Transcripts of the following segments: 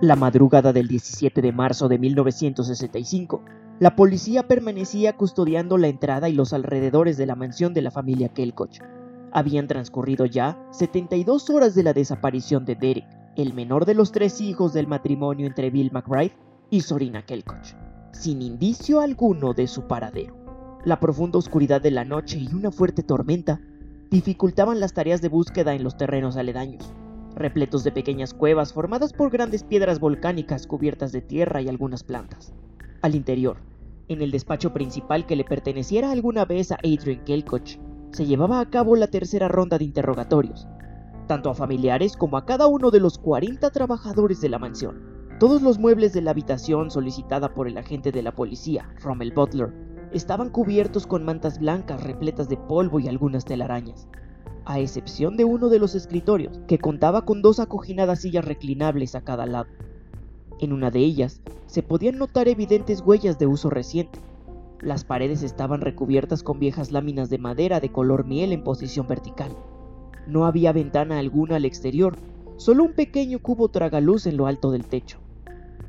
La madrugada del 17 de marzo de 1965, la policía permanecía custodiando la entrada y los alrededores de la mansión de la familia Kelkoch. Habían transcurrido ya 72 horas de la desaparición de Derek, el menor de los tres hijos del matrimonio entre Bill McBride y Sorina Kelkoch, sin indicio alguno de su paradero. La profunda oscuridad de la noche y una fuerte tormenta dificultaban las tareas de búsqueda en los terrenos aledaños, repletos de pequeñas cuevas formadas por grandes piedras volcánicas cubiertas de tierra y algunas plantas. Al interior, en el despacho principal que le perteneciera alguna vez a Adrian Kelkoch, se llevaba a cabo la tercera ronda de interrogatorios, tanto a familiares como a cada uno de los 40 trabajadores de la mansión. Todos los muebles de la habitación solicitada por el agente de la policía, Rommel Butler, estaban cubiertos con mantas blancas repletas de polvo y algunas telarañas, a excepción de uno de los escritorios, que contaba con dos acoginadas sillas reclinables a cada lado. En una de ellas se podían notar evidentes huellas de uso reciente. Las paredes estaban recubiertas con viejas láminas de madera de color miel en posición vertical. No había ventana alguna al exterior, solo un pequeño cubo tragaluz en lo alto del techo.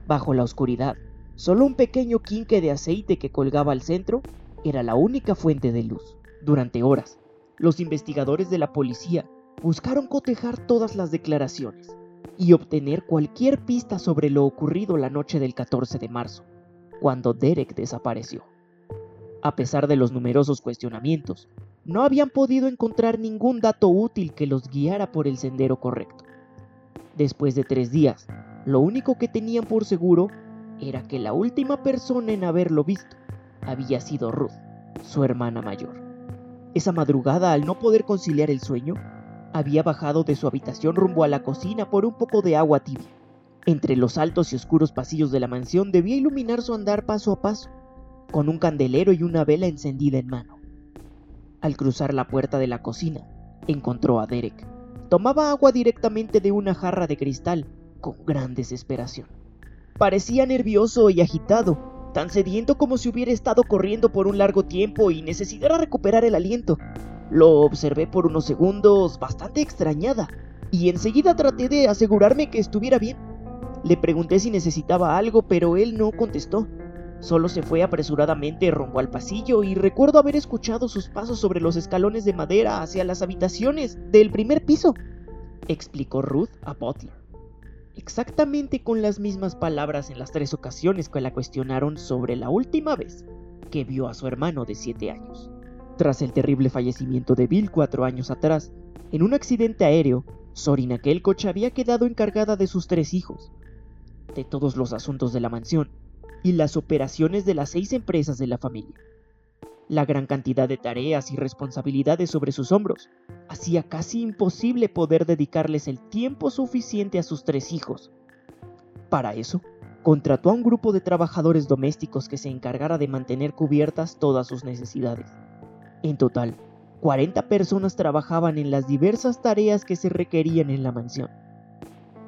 Bajo la oscuridad, Solo un pequeño quinque de aceite que colgaba al centro era la única fuente de luz. Durante horas, los investigadores de la policía buscaron cotejar todas las declaraciones y obtener cualquier pista sobre lo ocurrido la noche del 14 de marzo, cuando Derek desapareció. A pesar de los numerosos cuestionamientos, no habían podido encontrar ningún dato útil que los guiara por el sendero correcto. Después de tres días, lo único que tenían por seguro era que la última persona en haberlo visto había sido Ruth, su hermana mayor. Esa madrugada, al no poder conciliar el sueño, había bajado de su habitación rumbo a la cocina por un poco de agua tibia. Entre los altos y oscuros pasillos de la mansión debía iluminar su andar paso a paso, con un candelero y una vela encendida en mano. Al cruzar la puerta de la cocina, encontró a Derek. Tomaba agua directamente de una jarra de cristal con gran desesperación. Parecía nervioso y agitado, tan sediento como si hubiera estado corriendo por un largo tiempo y necesitara recuperar el aliento. Lo observé por unos segundos bastante extrañada, y enseguida traté de asegurarme que estuviera bien. Le pregunté si necesitaba algo, pero él no contestó. Solo se fue apresuradamente rumbo al pasillo y recuerdo haber escuchado sus pasos sobre los escalones de madera hacia las habitaciones del primer piso, explicó Ruth a Butler exactamente con las mismas palabras en las tres ocasiones que la cuestionaron sobre la última vez que vio a su hermano de 7 años. Tras el terrible fallecimiento de Bill cuatro años atrás, en un accidente aéreo, Sorina Kelkoch había quedado encargada de sus tres hijos, de todos los asuntos de la mansión y las operaciones de las seis empresas de la familia. La gran cantidad de tareas y responsabilidades sobre sus hombros hacía casi imposible poder dedicarles el tiempo suficiente a sus tres hijos. Para eso, contrató a un grupo de trabajadores domésticos que se encargara de mantener cubiertas todas sus necesidades. En total, 40 personas trabajaban en las diversas tareas que se requerían en la mansión.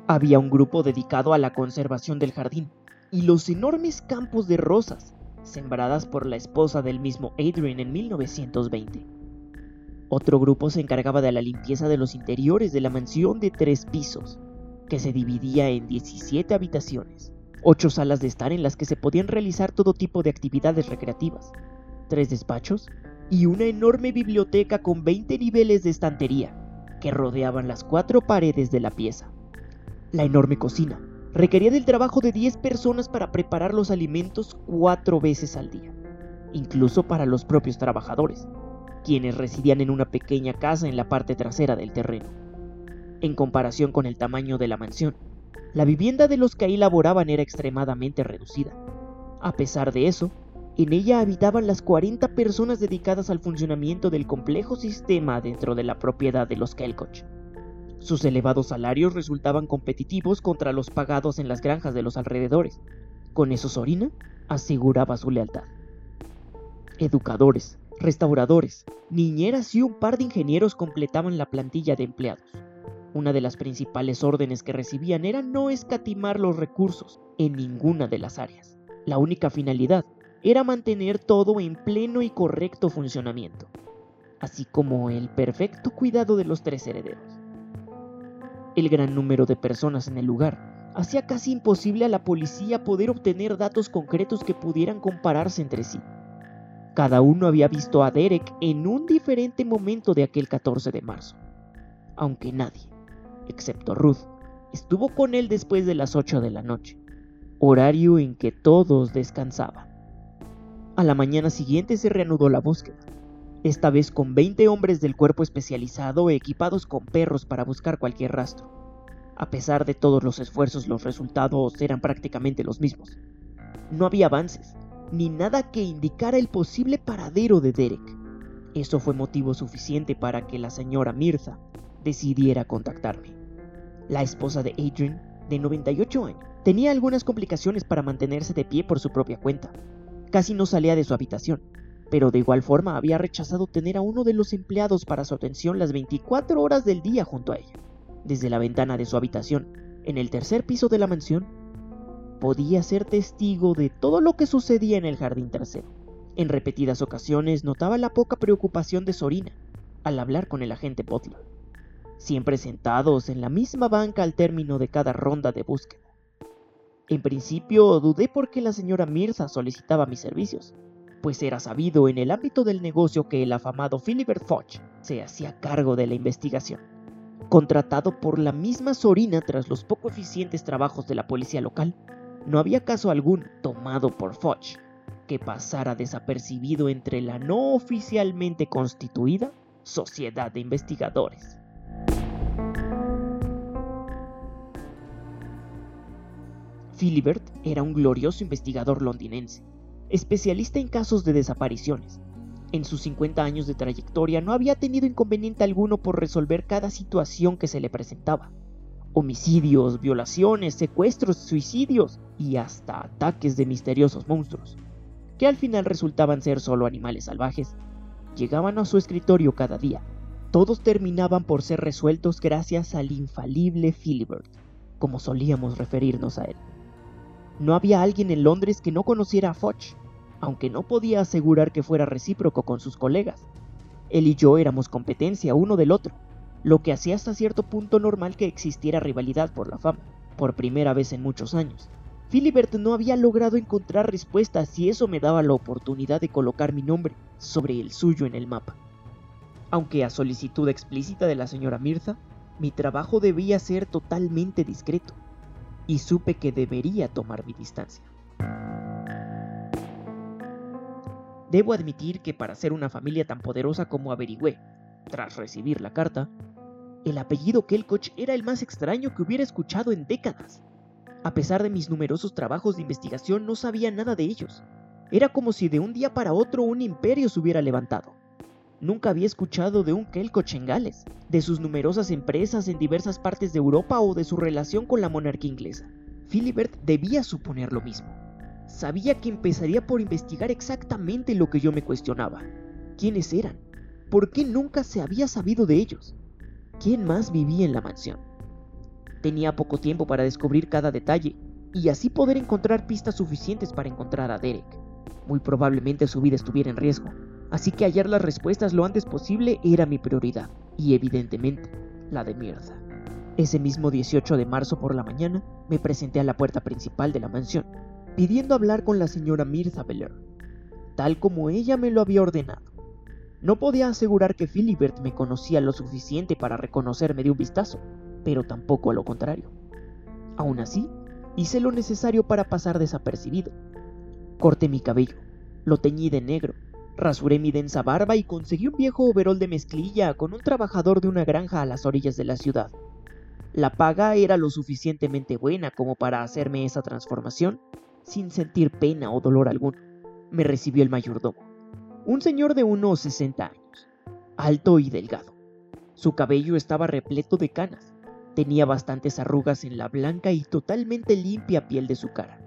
Había un grupo dedicado a la conservación del jardín y los enormes campos de rosas sembradas por la esposa del mismo Adrian en 1920. Otro grupo se encargaba de la limpieza de los interiores de la mansión de tres pisos, que se dividía en 17 habitaciones, ocho salas de estar en las que se podían realizar todo tipo de actividades recreativas, tres despachos y una enorme biblioteca con 20 niveles de estantería que rodeaban las cuatro paredes de la pieza. La enorme cocina, requería del trabajo de 10 personas para preparar los alimentos cuatro veces al día, incluso para los propios trabajadores, quienes residían en una pequeña casa en la parte trasera del terreno. En comparación con el tamaño de la mansión, la vivienda de los que ahí laboraban era extremadamente reducida. A pesar de eso, en ella habitaban las 40 personas dedicadas al funcionamiento del complejo sistema dentro de la propiedad de los Kelkoch. Sus elevados salarios resultaban competitivos contra los pagados en las granjas de los alrededores. Con eso Sorina aseguraba su lealtad. Educadores, restauradores, niñeras y un par de ingenieros completaban la plantilla de empleados. Una de las principales órdenes que recibían era no escatimar los recursos en ninguna de las áreas. La única finalidad era mantener todo en pleno y correcto funcionamiento, así como el perfecto cuidado de los tres herederos. El gran número de personas en el lugar hacía casi imposible a la policía poder obtener datos concretos que pudieran compararse entre sí. Cada uno había visto a Derek en un diferente momento de aquel 14 de marzo, aunque nadie, excepto Ruth, estuvo con él después de las 8 de la noche, horario en que todos descansaban. A la mañana siguiente se reanudó la búsqueda, esta vez con 20 hombres del cuerpo especializado equipados con perros para buscar cualquier rastro. A pesar de todos los esfuerzos, los resultados eran prácticamente los mismos. No había avances, ni nada que indicara el posible paradero de Derek. Eso fue motivo suficiente para que la señora Mirza decidiera contactarme. La esposa de Adrian, de 98 años, tenía algunas complicaciones para mantenerse de pie por su propia cuenta. Casi no salía de su habitación, pero de igual forma había rechazado tener a uno de los empleados para su atención las 24 horas del día junto a ella. Desde la ventana de su habitación, en el tercer piso de la mansión, podía ser testigo de todo lo que sucedía en el jardín trasero. En repetidas ocasiones notaba la poca preocupación de Sorina al hablar con el agente Butler, siempre sentados en la misma banca al término de cada ronda de búsqueda. En principio dudé por qué la señora Mirza solicitaba mis servicios, pues era sabido en el ámbito del negocio que el afamado Philibert Foch se hacía cargo de la investigación. Contratado por la misma Sorina tras los poco eficientes trabajos de la policía local, no había caso algún tomado por Foch que pasara desapercibido entre la no oficialmente constituida Sociedad de Investigadores. Philibert era un glorioso investigador londinense, especialista en casos de desapariciones. En sus 50 años de trayectoria no había tenido inconveniente alguno por resolver cada situación que se le presentaba homicidios, violaciones, secuestros, suicidios y hasta ataques de misteriosos monstruos, que al final resultaban ser solo animales salvajes, llegaban a su escritorio cada día. Todos terminaban por ser resueltos gracias al infalible Philibert, como solíamos referirnos a él. No había alguien en Londres que no conociera a Foch, aunque no podía asegurar que fuera recíproco con sus colegas. Él y yo éramos competencia uno del otro, lo que hacía hasta cierto punto normal que existiera rivalidad por la fama, por primera vez en muchos años. Philibert no había logrado encontrar respuestas y eso me daba la oportunidad de colocar mi nombre sobre el suyo en el mapa. Aunque a solicitud explícita de la señora Mirza, mi trabajo debía ser totalmente discreto, y supe que debería tomar mi distancia. Debo admitir que para ser una familia tan poderosa como averigüé, tras recibir la carta, el apellido Kelkoch era el más extraño que hubiera escuchado en décadas. A pesar de mis numerosos trabajos de investigación, no sabía nada de ellos. Era como si de un día para otro un imperio se hubiera levantado. Nunca había escuchado de un Kelkoch en Gales, de sus numerosas empresas en diversas partes de Europa o de su relación con la monarquía inglesa. Philibert debía suponer lo mismo. Sabía que empezaría por investigar exactamente lo que yo me cuestionaba. ¿Quiénes eran? ¿Por qué nunca se había sabido de ellos? quién más vivía en la mansión. Tenía poco tiempo para descubrir cada detalle y así poder encontrar pistas suficientes para encontrar a Derek. Muy probablemente su vida estuviera en riesgo, así que hallar las respuestas lo antes posible era mi prioridad, y evidentemente la de mierda. Ese mismo 18 de marzo por la mañana me presenté a la puerta principal de la mansión, pidiendo hablar con la señora Mirza Beller, tal como ella me lo había ordenado. No podía asegurar que Philibert me conocía lo suficiente para reconocerme de un vistazo, pero tampoco a lo contrario. Aún así, hice lo necesario para pasar desapercibido. Corté mi cabello, lo teñí de negro, rasuré mi densa barba y conseguí un viejo overol de mezclilla con un trabajador de una granja a las orillas de la ciudad. La paga era lo suficientemente buena como para hacerme esa transformación sin sentir pena o dolor alguno. Me recibió el mayordomo un señor de unos 60 años, alto y delgado. Su cabello estaba repleto de canas, tenía bastantes arrugas en la blanca y totalmente limpia piel de su cara,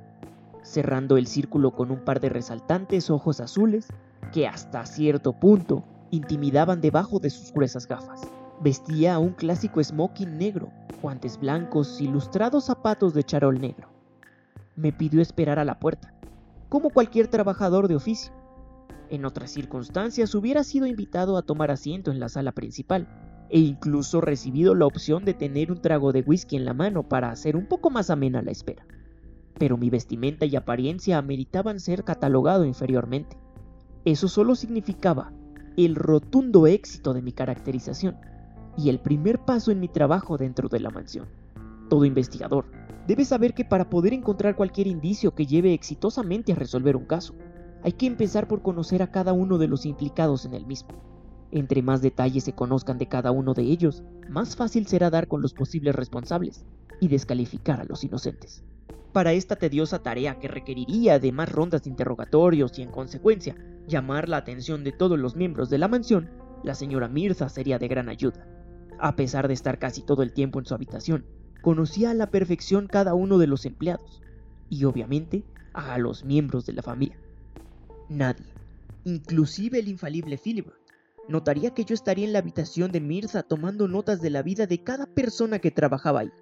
cerrando el círculo con un par de resaltantes ojos azules que hasta cierto punto intimidaban debajo de sus gruesas gafas. Vestía un clásico smoking negro, guantes blancos y lustrados zapatos de charol negro. Me pidió esperar a la puerta, como cualquier trabajador de oficio en otras circunstancias hubiera sido invitado a tomar asiento en la sala principal, e incluso recibido la opción de tener un trago de whisky en la mano para hacer un poco más amena la espera. Pero mi vestimenta y apariencia ameritaban ser catalogado inferiormente. Eso solo significaba el rotundo éxito de mi caracterización y el primer paso en mi trabajo dentro de la mansión. Todo investigador debe saber que para poder encontrar cualquier indicio que lleve exitosamente a resolver un caso, hay que empezar por conocer a cada uno de los implicados en el mismo. Entre más detalles se conozcan de cada uno de ellos, más fácil será dar con los posibles responsables y descalificar a los inocentes. Para esta tediosa tarea que requeriría de más rondas de interrogatorios y en consecuencia llamar la atención de todos los miembros de la mansión, la señora Mirza sería de gran ayuda. A pesar de estar casi todo el tiempo en su habitación, conocía a la perfección cada uno de los empleados y obviamente a los miembros de la familia. Nadie, inclusive el infalible Philibert, notaría que yo estaría en la habitación de Mirza tomando notas de la vida de cada persona que trabajaba ahí,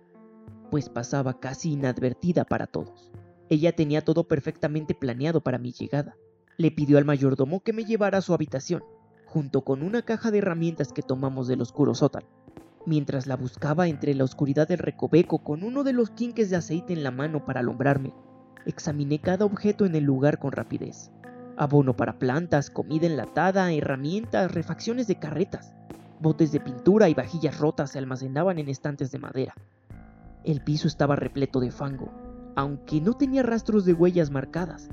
pues pasaba casi inadvertida para todos. Ella tenía todo perfectamente planeado para mi llegada. Le pidió al mayordomo que me llevara a su habitación, junto con una caja de herramientas que tomamos del oscuro sótano. Mientras la buscaba entre la oscuridad del recoveco con uno de los quinques de aceite en la mano para alumbrarme, examiné cada objeto en el lugar con rapidez abono para plantas, comida enlatada, herramientas, refacciones de carretas. Botes de pintura y vajillas rotas se almacenaban en estantes de madera. El piso estaba repleto de fango, aunque no tenía rastros de huellas marcadas,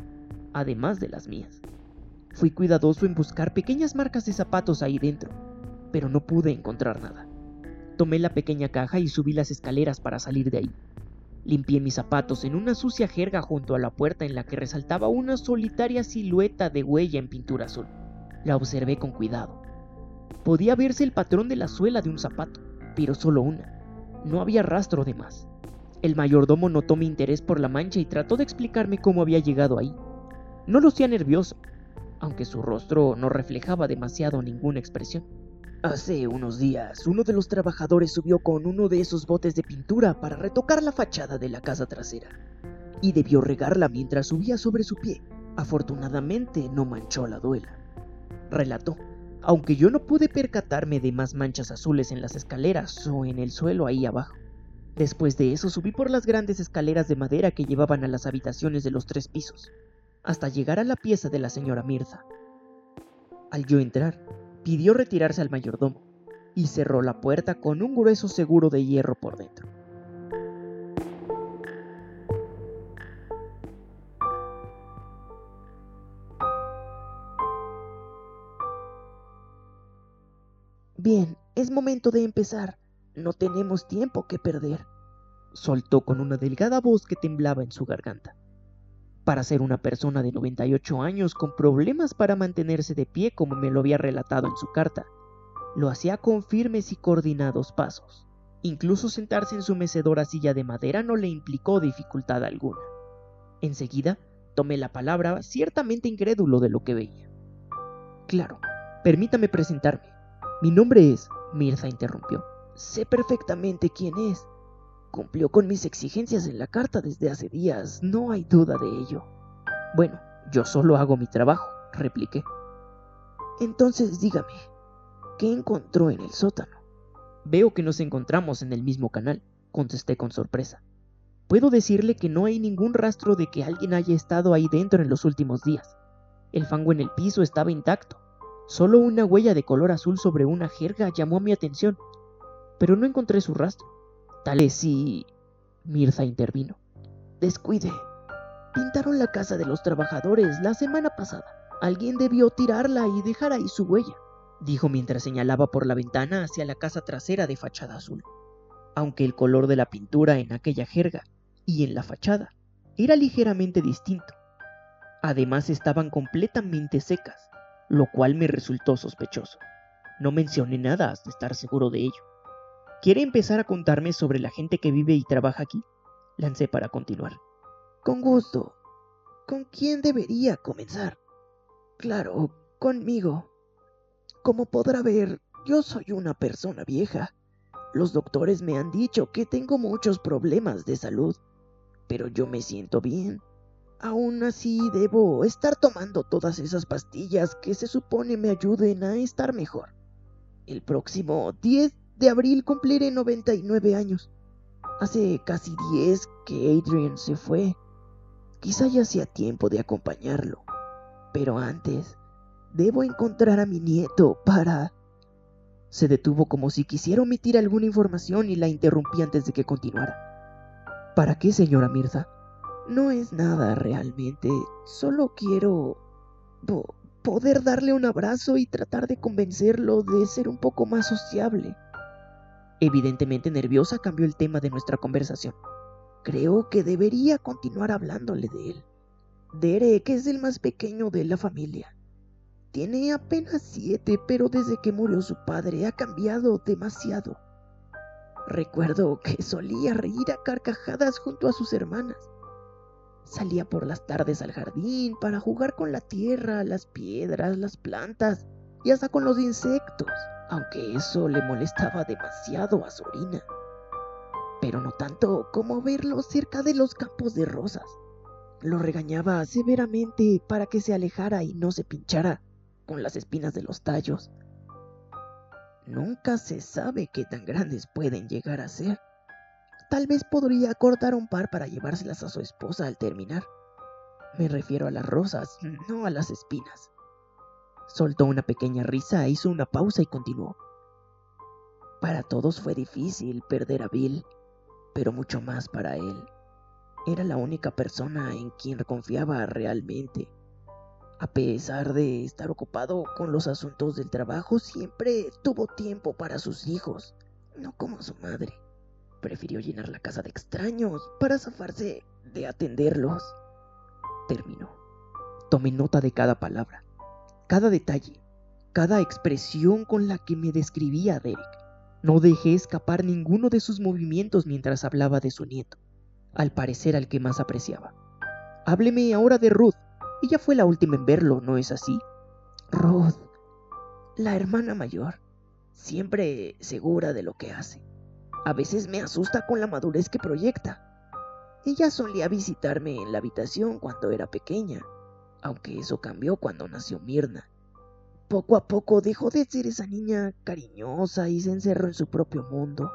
además de las mías. Fui cuidadoso en buscar pequeñas marcas de zapatos ahí dentro, pero no pude encontrar nada. Tomé la pequeña caja y subí las escaleras para salir de ahí. Limpié mis zapatos en una sucia jerga junto a la puerta en la que resaltaba una solitaria silueta de huella en pintura azul. La observé con cuidado. Podía verse el patrón de la suela de un zapato, pero solo una. No había rastro de más. El mayordomo notó mi interés por la mancha y trató de explicarme cómo había llegado ahí. No lucía nervioso, aunque su rostro no reflejaba demasiado ninguna expresión. Hace unos días, uno de los trabajadores subió con uno de esos botes de pintura para retocar la fachada de la casa trasera, y debió regarla mientras subía sobre su pie. Afortunadamente no manchó la duela. Relató, aunque yo no pude percatarme de más manchas azules en las escaleras o en el suelo ahí abajo. Después de eso subí por las grandes escaleras de madera que llevaban a las habitaciones de los tres pisos, hasta llegar a la pieza de la señora Mirza. Al yo entrar, pidió retirarse al mayordomo y cerró la puerta con un grueso seguro de hierro por dentro. Bien, es momento de empezar. No tenemos tiempo que perder, soltó con una delgada voz que temblaba en su garganta para ser una persona de 98 años con problemas para mantenerse de pie como me lo había relatado en su carta. Lo hacía con firmes y coordinados pasos. Incluso sentarse en su mecedora silla de madera no le implicó dificultad alguna. Enseguida tomé la palabra, ciertamente incrédulo de lo que veía. Claro, permítame presentarme. Mi nombre es... Mirza interrumpió. Sé perfectamente quién es. Cumplió con mis exigencias en la carta desde hace días, no hay duda de ello. Bueno, yo solo hago mi trabajo, repliqué. Entonces dígame, ¿qué encontró en el sótano? Veo que nos encontramos en el mismo canal, contesté con sorpresa. Puedo decirle que no hay ningún rastro de que alguien haya estado ahí dentro en los últimos días. El fango en el piso estaba intacto. Solo una huella de color azul sobre una jerga llamó mi atención, pero no encontré su rastro. Tal es si... Mirza intervino. Descuide. Pintaron la casa de los trabajadores la semana pasada. Alguien debió tirarla y dejar ahí su huella, dijo mientras señalaba por la ventana hacia la casa trasera de fachada azul. Aunque el color de la pintura en aquella jerga y en la fachada era ligeramente distinto. Además estaban completamente secas, lo cual me resultó sospechoso. No mencioné nada hasta estar seguro de ello. ¿Quiere empezar a contarme sobre la gente que vive y trabaja aquí? Lancé para continuar. Con gusto. ¿Con quién debería comenzar? Claro, conmigo. Como podrá ver, yo soy una persona vieja. Los doctores me han dicho que tengo muchos problemas de salud, pero yo me siento bien. Aún así debo estar tomando todas esas pastillas que se supone me ayuden a estar mejor. El próximo 10 de abril cumpliré 99 años. Hace casi 10 que Adrian se fue. Quizá ya sea tiempo de acompañarlo. Pero antes, debo encontrar a mi nieto para... Se detuvo como si quisiera omitir alguna información y la interrumpí antes de que continuara. ¿Para qué, señora Mirza? No es nada realmente. Solo quiero poder darle un abrazo y tratar de convencerlo de ser un poco más sociable. Evidentemente nerviosa cambió el tema de nuestra conversación. Creo que debería continuar hablándole de él. Derek es el más pequeño de la familia. Tiene apenas siete, pero desde que murió su padre ha cambiado demasiado. Recuerdo que solía reír a carcajadas junto a sus hermanas. Salía por las tardes al jardín para jugar con la tierra, las piedras, las plantas y hasta con los insectos, aunque eso le molestaba demasiado a Sorina. Pero no tanto como verlo cerca de los campos de rosas. Lo regañaba severamente para que se alejara y no se pinchara con las espinas de los tallos. Nunca se sabe qué tan grandes pueden llegar a ser. Tal vez podría cortar un par para llevárselas a su esposa al terminar. Me refiero a las rosas, no a las espinas. Soltó una pequeña risa, hizo una pausa y continuó. Para todos fue difícil perder a Bill, pero mucho más para él. Era la única persona en quien confiaba realmente. A pesar de estar ocupado con los asuntos del trabajo, siempre tuvo tiempo para sus hijos, no como su madre. Prefirió llenar la casa de extraños para zafarse de atenderlos. Terminó. Tomé nota de cada palabra, cada detalle, cada expresión con la que me describía a Derek. No dejé escapar ninguno de sus movimientos mientras hablaba de su nieto, al parecer al que más apreciaba. Hábleme ahora de Ruth, ella fue la última en verlo, ¿no es así? Ruth, la hermana mayor, siempre segura de lo que hace. A veces me asusta con la madurez que proyecta. Ella solía visitarme en la habitación cuando era pequeña, aunque eso cambió cuando nació Mirna. Poco a poco dejó de ser esa niña cariñosa y se encerró en su propio mundo.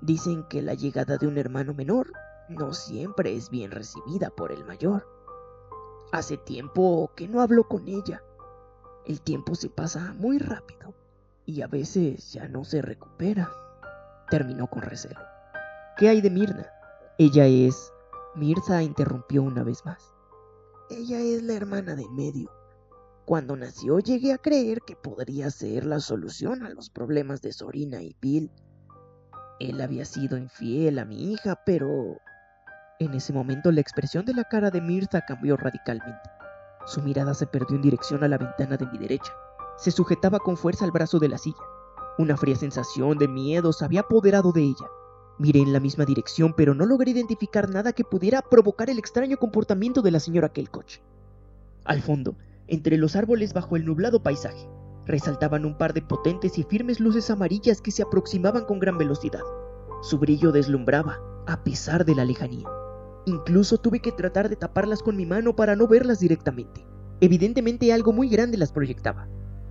Dicen que la llegada de un hermano menor no siempre es bien recibida por el mayor. Hace tiempo que no hablo con ella. El tiempo se pasa muy rápido y a veces ya no se recupera. Terminó con recelo. ¿Qué hay de Mirna? Ella es... Mirza interrumpió una vez más. Ella es la hermana de medio. Cuando nació llegué a creer que podría ser la solución a los problemas de Sorina y Bill. Él había sido infiel a mi hija, pero en ese momento la expresión de la cara de Mirza cambió radicalmente. Su mirada se perdió en dirección a la ventana de mi derecha. Se sujetaba con fuerza al brazo de la silla. Una fría sensación de miedo se había apoderado de ella. Miré en la misma dirección, pero no logré identificar nada que pudiera provocar el extraño comportamiento de la señora Kelkoch. Al fondo, entre los árboles bajo el nublado paisaje, resaltaban un par de potentes y firmes luces amarillas que se aproximaban con gran velocidad. Su brillo deslumbraba, a pesar de la lejanía. Incluso tuve que tratar de taparlas con mi mano para no verlas directamente. Evidentemente algo muy grande las proyectaba,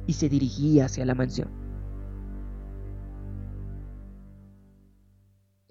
y se dirigía hacia la mansión.